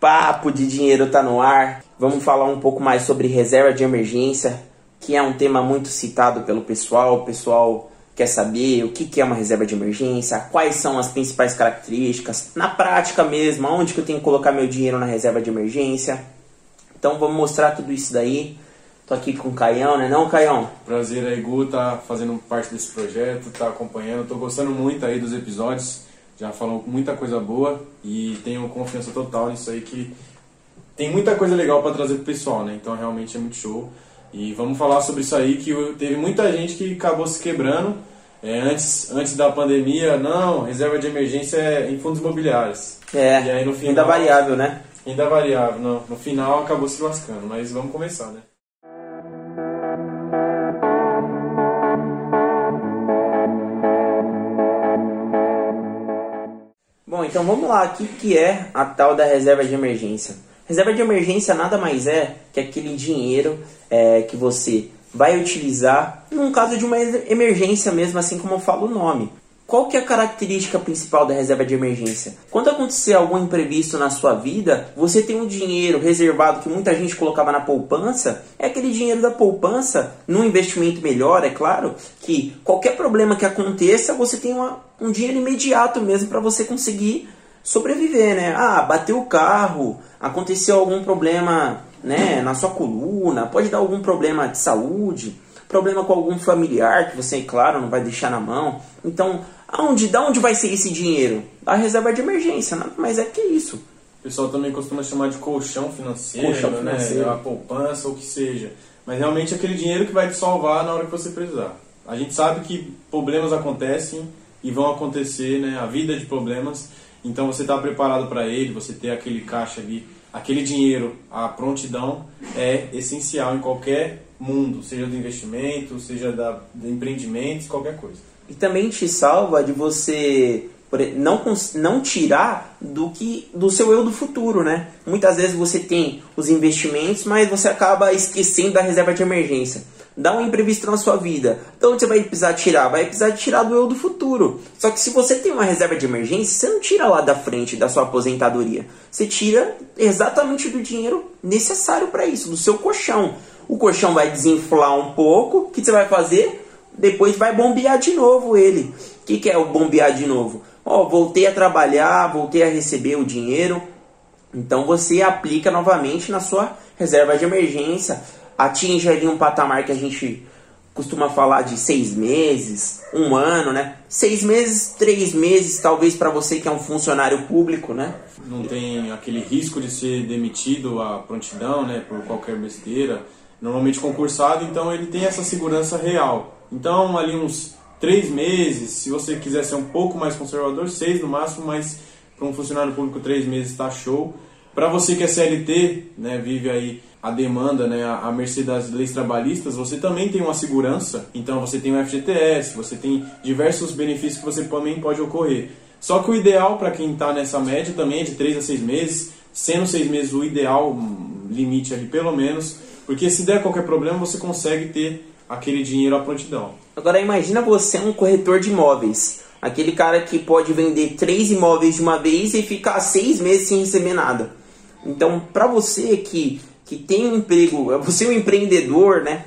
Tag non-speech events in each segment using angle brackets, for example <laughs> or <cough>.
Papo de dinheiro tá no ar. Vamos falar um pouco mais sobre reserva de emergência, que é um tema muito citado pelo pessoal. O pessoal quer saber o que é uma reserva de emergência, quais são as principais características, na prática mesmo, onde que eu tenho que colocar meu dinheiro na reserva de emergência. Então vamos mostrar tudo isso daí. Tô aqui com o Caião, né não, Caião? Prazer aí, Gu, tá fazendo parte desse projeto, tá acompanhando. Tô gostando muito aí dos episódios, já falou muita coisa boa e tenho confiança total nisso aí que tem muita coisa legal para trazer pro pessoal, né? Então realmente é muito show. E vamos falar sobre isso aí que teve muita gente que acabou se quebrando é, antes, antes da pandemia, não, reserva de emergência é em fundos imobiliários. É, e aí, no final, ainda variável, né? Ainda variável, não. No final acabou se lascando, mas vamos começar, né? Bom, então vamos lá, o que, é a tal da reserva de emergência? Reserva de emergência nada mais é que aquele dinheiro é, que você vai utilizar num caso de uma emergência mesmo, assim como fala o nome. Qual que é a característica principal da reserva de emergência? Quando acontecer algum imprevisto na sua vida, você tem um dinheiro reservado que muita gente colocava na poupança, é aquele dinheiro da poupança, num investimento melhor, é claro, que qualquer problema que aconteça, você tem uma, um dinheiro imediato mesmo para você conseguir sobreviver, né? Ah, bateu o carro, aconteceu algum problema né, na sua coluna, pode dar algum problema de saúde, problema com algum familiar que você, claro, não vai deixar na mão. Então, aonde, da onde vai ser esse dinheiro? Da reserva de emergência, nada mais é que isso. O pessoal também costuma chamar de colchão financeiro, colchão né? financeiro. a poupança, ou que seja. Mas realmente é aquele dinheiro que vai te salvar na hora que você precisar. A gente sabe que problemas acontecem e vão acontecer, né? A vida de problemas. Então você está preparado para ele, você ter aquele caixa ali aquele dinheiro, a prontidão é essencial em qualquer mundo, seja do investimento, seja da, de empreendimentos, qualquer coisa. E também te salva de você não, não tirar do que do seu eu do futuro, né? Muitas vezes você tem os investimentos, mas você acaba esquecendo da reserva de emergência dá um imprevisto na sua vida. Então você vai precisar tirar? Vai precisar tirar do eu do futuro. Só que se você tem uma reserva de emergência, você não tira lá da frente da sua aposentadoria. Você tira exatamente do dinheiro necessário para isso, do seu colchão. O colchão vai desinflar um pouco. O que você vai fazer? Depois vai bombear de novo ele. O que, que é o bombear de novo? Ó, oh, voltei a trabalhar, voltei a receber o dinheiro. Então você aplica novamente na sua reserva de emergência atinge ali um patamar que a gente costuma falar de seis meses, um ano, né? Seis meses, três meses, talvez para você que é um funcionário público, né? Não tem aquele risco de ser demitido a prontidão, né? Por qualquer besteira. Normalmente concursado, então ele tem essa segurança real. Então, ali uns três meses, se você quiser ser um pouco mais conservador, seis no máximo, mas para um funcionário público três meses está show. Para você que é CLT, né, vive aí a demanda, né, a mercê das leis trabalhistas, você também tem uma segurança. Então você tem o FGTS, você tem diversos benefícios que você também pode ocorrer. Só que o ideal para quem está nessa média também é de 3 a 6 meses, sendo 6 meses o ideal, um limite ali pelo menos, porque se der qualquer problema você consegue ter aquele dinheiro à prontidão. Agora imagina você um corretor de imóveis, aquele cara que pode vender três imóveis de uma vez e ficar seis meses sem receber nada. Então, para você que, que tem um emprego, você é um empreendedor, né?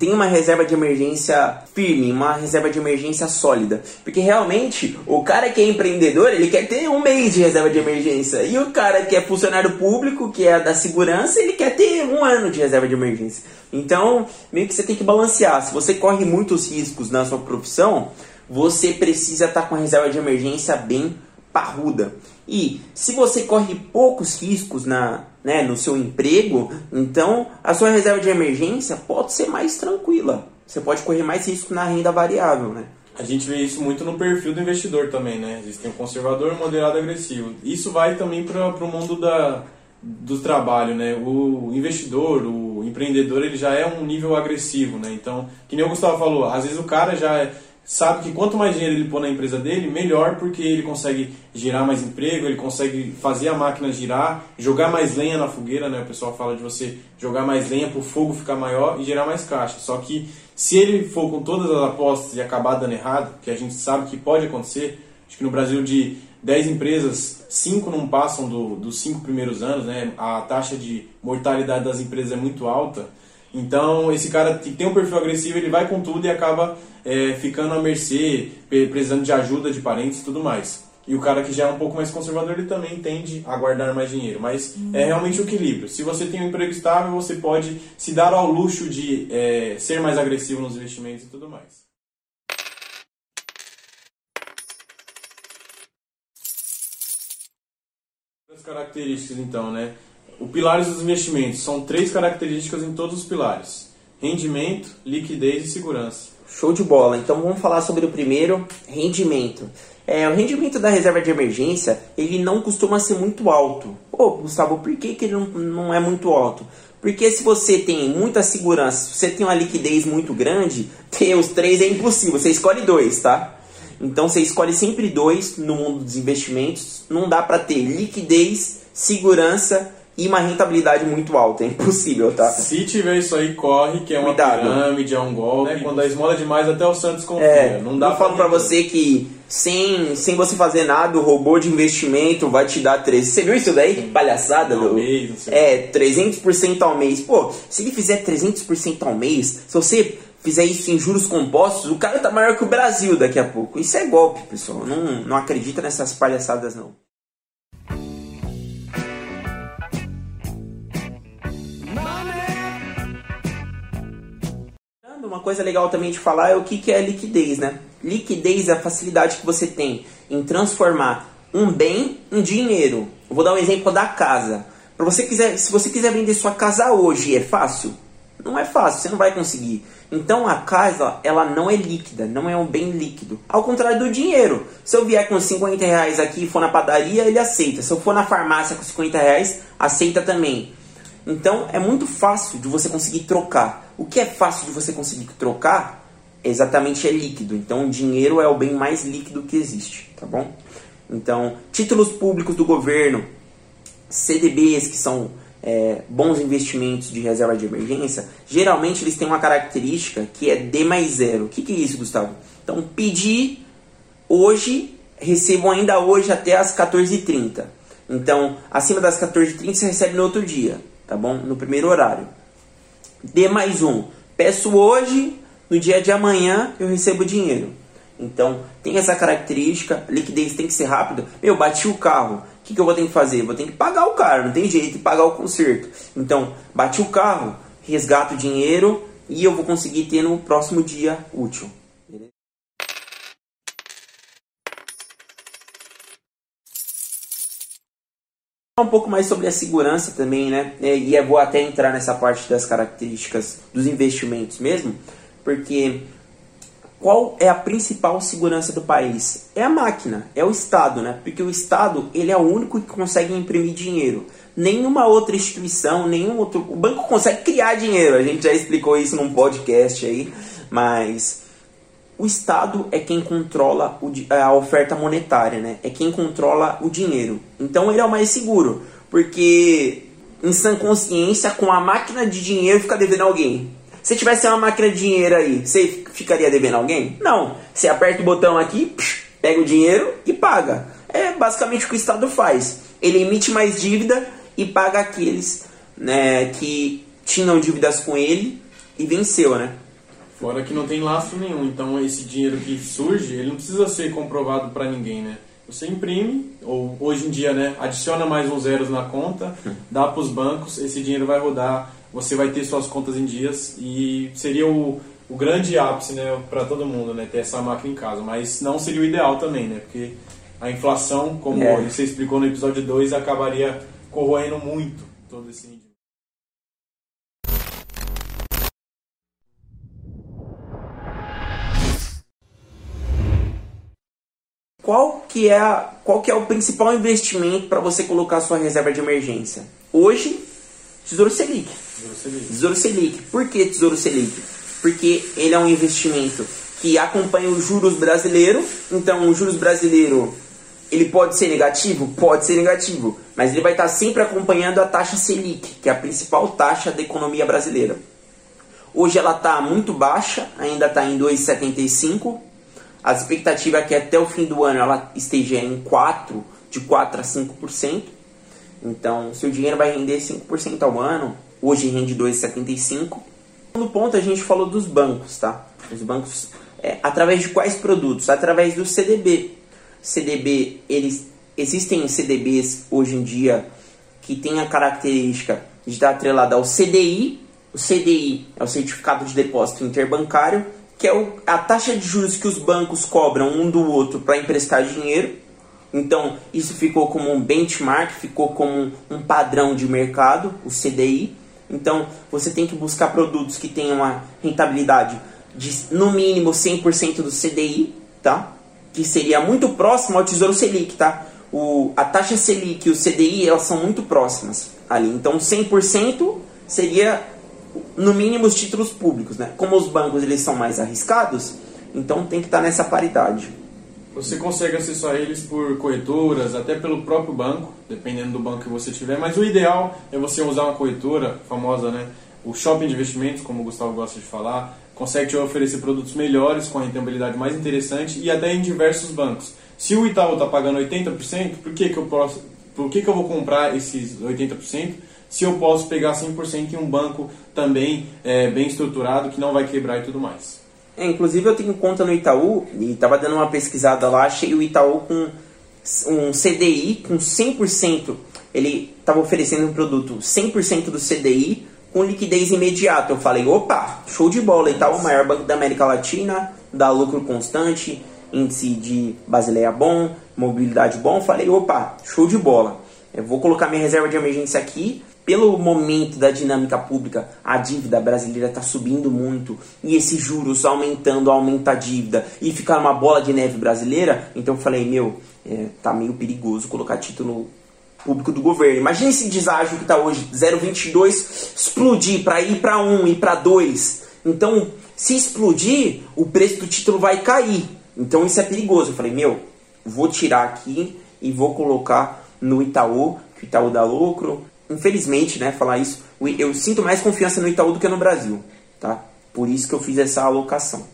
Tem uma reserva de emergência firme, uma reserva de emergência sólida. Porque realmente, o cara que é empreendedor, ele quer ter um mês de reserva de emergência. E o cara que é funcionário público, que é da segurança, ele quer ter um ano de reserva de emergência. Então, meio que você tem que balancear. Se você corre muitos riscos na sua profissão, você precisa estar tá com a reserva de emergência bem parruda. E se você corre poucos riscos na, né, no seu emprego, então a sua reserva de emergência pode ser mais tranquila. Você pode correr mais risco na renda variável, né? A gente vê isso muito no perfil do investidor também, né? Existem o conservador, moderado agressivo. Isso vai também para o mundo da, do trabalho, né? O investidor, o empreendedor, ele já é um nível agressivo, né? Então, que nem o Gustavo falou, às vezes o cara já é sabe que quanto mais dinheiro ele pôr na empresa dele, melhor, porque ele consegue gerar mais emprego, ele consegue fazer a máquina girar, jogar mais lenha na fogueira, né? O pessoal fala de você jogar mais lenha para o fogo ficar maior e gerar mais caixa. Só que se ele for com todas as apostas e acabar dando errado, que a gente sabe que pode acontecer, acho que no Brasil de 10 empresas, 5 não passam do, dos 5 primeiros anos, né? A taxa de mortalidade das empresas é muito alta. Então, esse cara que tem um perfil agressivo, ele vai com tudo e acaba é, ficando à mercê, precisando de ajuda de parentes e tudo mais. E o cara que já é um pouco mais conservador, ele também tende a guardar mais dinheiro. Mas é realmente o equilíbrio. Se você tem um emprego estável, você pode se dar ao luxo de é, ser mais agressivo nos investimentos e tudo mais. As características, então, né? O pilares dos investimentos são três características em todos os pilares: rendimento, liquidez e segurança. Show de bola. Então vamos falar sobre o primeiro, rendimento. É, o rendimento da reserva de emergência, ele não costuma ser muito alto. Pô, Gustavo, por que, que ele não, não é muito alto? Porque se você tem muita segurança, se você tem uma liquidez muito grande, <laughs> ter os três é impossível. Você escolhe dois, tá? Então você escolhe sempre dois no mundo dos investimentos. Não dá para ter liquidez, segurança e uma rentabilidade muito alta. É impossível, tá? Se tiver isso aí, corre, que é uma Cuidado. pirâmide, é um golpe. Né? Quando a esmola é demais, até o Santos confia. É, não dá eu falo pra ter- você que sem, sem você fazer nada, o robô de investimento vai te dar 300. Você viu isso daí? Palhaçada, meu? mês, não sei É, 300% ao mês. Pô, se ele fizer 300% ao mês, se você fizer isso em juros compostos, o cara tá maior que o Brasil daqui a pouco. Isso é golpe, pessoal. Não, não acredita nessas palhaçadas, não. Uma coisa legal também de falar é o que que é liquidez, né? Liquidez é a facilidade que você tem em transformar um bem em dinheiro. Eu vou dar um exemplo da casa. Para você quiser, se você quiser vender sua casa hoje, é fácil? Não é fácil, você não vai conseguir. Então a casa, ela não é líquida, não é um bem líquido. Ao contrário do dinheiro. Se eu vier com 50 reais aqui e for na padaria, ele aceita. Se eu for na farmácia com 50 reais, aceita também. Então é muito fácil de você conseguir trocar. O que é fácil de você conseguir trocar exatamente é líquido. Então o dinheiro é o bem mais líquido que existe, tá bom? Então, títulos públicos do governo, CDBs, que são é, bons investimentos de reserva de emergência, geralmente eles têm uma característica que é D mais zero. O que, que é isso, Gustavo? Então, pedir hoje, recebo ainda hoje até as 14h30. Então, acima das 14h30 você recebe no outro dia, tá bom? No primeiro horário. D mais um. Peço hoje, no dia de amanhã eu recebo dinheiro. Então, tem essa característica, liquidez tem que ser rápida. Meu, bati o carro, o que, que eu vou ter que fazer? Vou ter que pagar o cara, não tem jeito pagar o conserto. Então, bati o carro, resgato o dinheiro e eu vou conseguir ter no próximo dia útil. Beleza? Um pouco mais sobre a segurança também, né? E eu vou até entrar nessa parte das características dos investimentos mesmo, porque qual é a principal segurança do país? É a máquina, é o Estado, né? Porque o Estado ele é o único que consegue imprimir dinheiro. Nenhuma outra instituição, nenhum outro. O banco consegue criar dinheiro. A gente já explicou isso num podcast aí, mas o Estado é quem controla a oferta monetária, né? É quem controla o dinheiro. Então ele é o mais seguro, porque em sã consciência, com a máquina de dinheiro fica devendo alguém. Se tivesse uma máquina de dinheiro aí, você ficaria devendo alguém? Não. Você aperta o botão aqui, pega o dinheiro e paga. É basicamente o que o Estado faz. Ele emite mais dívida e paga aqueles né, que tinham dívidas com ele e venceu, né? Fora que não tem lastro nenhum, então esse dinheiro que surge, ele não precisa ser comprovado para ninguém, né? Você imprime, ou hoje em dia, né, adiciona mais uns zeros na conta, <laughs> dá para os bancos, esse dinheiro vai rodar, você vai ter suas contas em dias e seria o, o grande ápice, né, para todo mundo, né, ter essa máquina em casa, mas não seria o ideal também, né? Porque a inflação, como É. você explicou no episódio 2, acabaria corroendo muito todo esse Qual que é, a- qual que é o principal investimento para você colocar sua reserva de emergência? Hoje, Tesouro Selic. Você vê. Tesouro Selic. Por que Tesouro Selic? Porque ele é um investimento que acompanha os juros brasileiro. Então, o juros brasileiro ele pode ser negativo? Pode ser negativo. Mas ele vai estar sempre acompanhando a taxa Selic, que é a principal taxa da economia brasileira. Hoje ela está muito baixa, ainda está em 2,75. A expectativa é que até o fim do ano ela esteja em 4, de 4 a 5%. Então, se o dinheiro vai render 5% ao ano, hoje rende 2,75%. No ponto a gente falou dos bancos, tá? Os bancos, é, através de quais produtos? Através do CDB. CDB, eles existem CDBs hoje em dia que tem a característica de estar atrelado ao CDI. O CDI é o Certificado de Depósito Interbancário, que é o, a taxa de juros que os bancos cobram um do outro para emprestar dinheiro. Então, isso ficou como um benchmark, ficou como um padrão de mercado, o CDI. Então, você tem que buscar produtos que tenham uma rentabilidade de no mínimo 100% do CDI, tá? Que seria muito próximo ao Tesouro Selic, tá? O, a taxa Selic e o CDI, elas são muito próximas ali. Então, 100% seria no mínimo os títulos públicos, né? Como os bancos eles são mais arriscados, então tem que estar nessa paridade. Você consegue acessar eles por corretoras, até pelo próprio banco, dependendo do banco que você tiver, mas o ideal é você usar uma corretora famosa, né? O shopping de investimentos, como o Gustavo gosta de falar, consegue te oferecer produtos melhores, com a rentabilidade mais interessante e até em diversos bancos. Se o Itaú está pagando 80%, por que, que, eu posso, por que, que eu vou comprar esses 80%? Se eu posso pegar 100% em um banco também é, bem estruturado, que não vai quebrar e tudo mais. É, inclusive eu tenho conta no Itaú e estava dando uma pesquisada lá, achei o Itaú com um CDI com 100%. Ele estava oferecendo um produto 100% do CDI com liquidez imediata. Eu falei, opa, show de bola. Itaú, o maior banco da América Latina, dá lucro constante, índice de Basileia bom, mobilidade bom. Falei, opa, show de bola. Eu vou colocar minha reserva de emergência aqui, pelo momento da dinâmica pública, a dívida brasileira está subindo muito e esses juros aumentando, aumenta a dívida e ficar uma bola de neve brasileira, então eu falei, meu, é, tá meio perigoso colocar título público do governo. Imagina esse deságio que está hoje, 0,22, explodir para ir para 1 e para 2. Então, se explodir, o preço do título vai cair. Então isso é perigoso. Eu falei, meu, vou tirar aqui e vou colocar no Itaú, que o Itaú dá lucro, infelizmente, né, falar isso, eu sinto mais confiança no Itaú do que no Brasil, tá? Por isso que eu fiz essa alocação.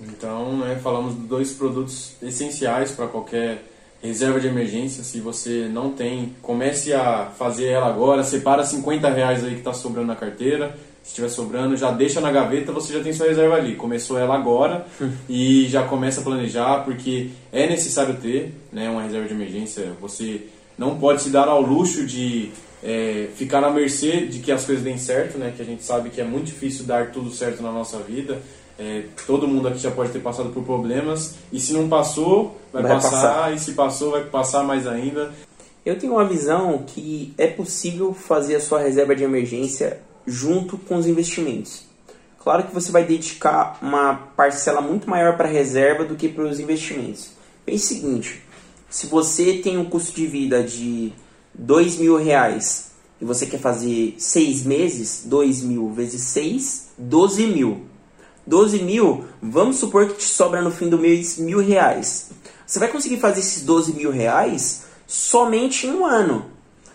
Então, né, falamos de dois produtos essenciais para qualquer reserva de emergência. Se você não tem, comece a fazer ela agora. Separa 50 reais aí que está sobrando na carteira. Se estiver sobrando, já deixa na gaveta, você já tem sua reserva ali. Começou ela agora e já começa a planejar, porque é necessário ter né, uma reserva de emergência. Você não pode se dar ao luxo de é, ficar na mercê de que as coisas deem certo, né? Que a gente sabe que é muito difícil dar tudo certo na nossa vida. É, todo mundo aqui já pode ter passado por problemas e se não passou, vai, vai passar, passar, e se passou, vai passar mais ainda. Eu tenho uma visão que é possível fazer a sua reserva de emergência junto com os investimentos. Claro que você vai dedicar uma parcela muito maior para a reserva do que para os investimentos. Pense o seguinte: se você tem um custo de vida de dois mil reais e você quer fazer seis meses, dois mil vezes seis, doze mil. 12 mil, vamos supor que te sobra no fim do mês mil reais. Você vai conseguir fazer esses 12 mil reais somente em um ano.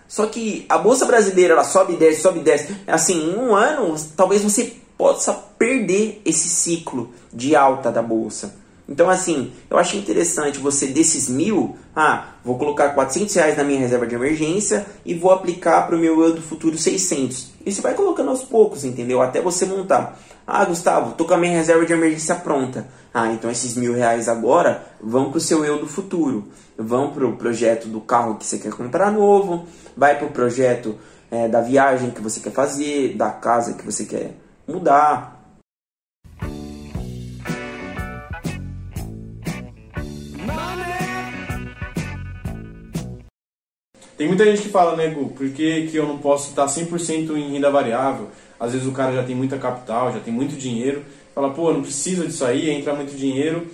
Só que a bolsa brasileira ela sobe e desce, sobe e desce. Assim, em um ano, talvez você possa perder esse ciclo de alta da bolsa. Então, assim, eu acho interessante você desses mil, ah, vou colocar 400 reais na minha reserva de emergência e vou aplicar para o meu eu do futuro 600. E você vai colocando aos poucos, entendeu? Até você montar. Ah, Gustavo, tô com a minha reserva de emergência pronta. Ah, então esses mil reais agora vão para o seu eu do futuro. Vão para o projeto do carro que você quer comprar novo, vai para o projeto é, da viagem que você quer fazer, da casa que você quer mudar, Tem muita gente que fala, né, Gu, por que, que eu não posso estar 100% em renda variável? Às vezes o cara já tem muita capital, já tem muito dinheiro, fala, pô, não precisa disso aí, entra muito dinheiro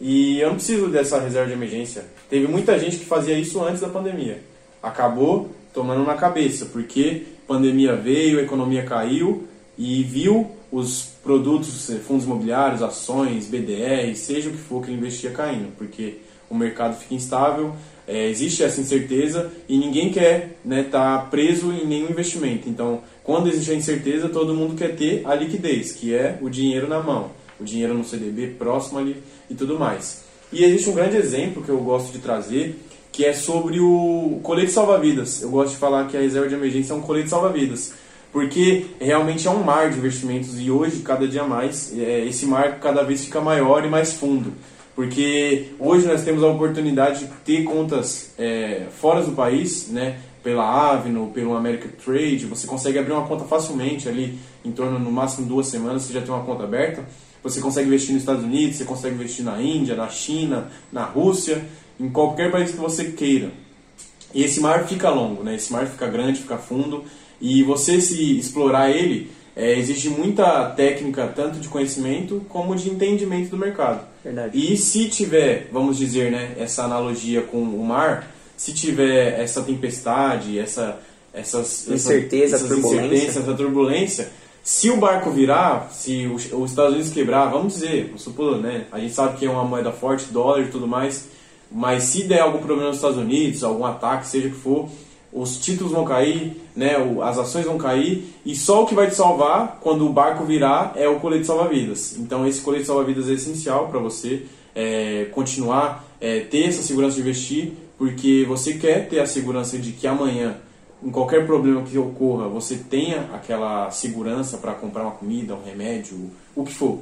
e eu não preciso dessa reserva de emergência. Teve muita gente que fazia isso antes da pandemia. Acabou tomando na cabeça, porque pandemia veio, a economia caiu e viu os produtos, fundos imobiliários, ações, BDR, seja o que for que ele investia caindo, porque o mercado fica instável, é, existe essa incerteza e ninguém quer estar né, tá preso em nenhum investimento. Então, quando existe a incerteza, todo mundo quer ter a liquidez, que é o dinheiro na mão. o dinheiro no CDB próximo ali e tudo mais. E existe um grande exemplo que eu gosto de trazer, que é sobre o colete salva-vidas. Eu gosto de falar que a reserva de emergência é um colete salva-vidas, porque realmente é um mar de investimentos e hoje, cada dia mais, é, esse mar cada vez fica maior e mais fundo. Porque hoje nós temos a oportunidade de ter contas é, fora do país, né? pela Avenue, pelo American Trade, você consegue abrir uma conta facilmente ali, em torno no máximo duas semanas você já tem uma conta aberta. Você consegue investir nos Estados Unidos, você consegue investir na Índia, na China, na Rússia, em qualquer país que você queira. E esse mar fica longo, né? Esse mar fica grande, fica fundo, e você se explorar ele, é, muita técnica, tanto de conhecimento como de entendimento do mercado. Verdade. E se tiver, vamos dizer, né, essa analogia com o mar, se tiver essa tempestade, essa, essas incerteza, essa, turbulência. essa turbulência, se o barco virar, se os, os Estados Unidos quebrar, vamos dizer, vamos supor, né? A gente sabe que é uma moeda forte, dólar e tudo mais, mas se der algum problema nos Estados Unidos, algum ataque, seja o que for, os títulos vão cair, né? As ações vão cair e só o que vai te salvar quando o barco virar é o colete salva-vidas. Então esse colete salva-vidas é essencial para você é, continuar é, ter essa segurança de investir, porque você quer ter a segurança de que amanhã, em qualquer problema que ocorra, você tenha aquela segurança para comprar uma comida, um remédio, o que for.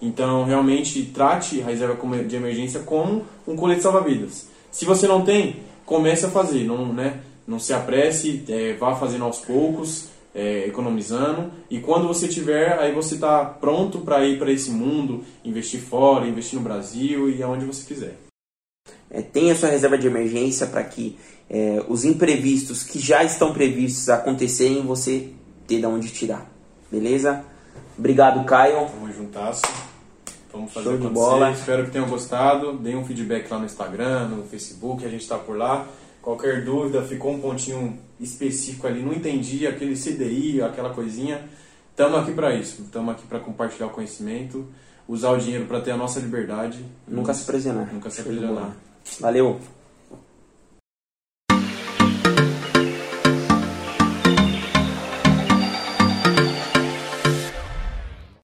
Então, realmente, trate a reserva de emergência como um colete salva-vidas. Se você não tem, comece a fazer, não, né? Não se apresse, é, vá fazendo aos poucos, é, economizando. E quando você tiver, aí você está pronto para ir para esse mundo, investir fora, investir no Brasil e aonde você quiser. É, tenha sua reserva de emergência para que é, os imprevistos que já estão previstos acontecerem, você ter de onde tirar. Beleza? Obrigado, Caio. Vamos juntasso. Vamos fazer Show de bola. Espero que tenham gostado. Deem um feedback lá no Instagram, no Facebook, a gente está por lá. Qualquer dúvida, ficou um pontinho específico ali, não entendi aquele CDI, aquela coisinha. Estamos aqui para isso. Estamos aqui para compartilhar o conhecimento, usar o dinheiro para ter a nossa liberdade. Nunca se aprisionar. Nunca se aprisionar. Valeu.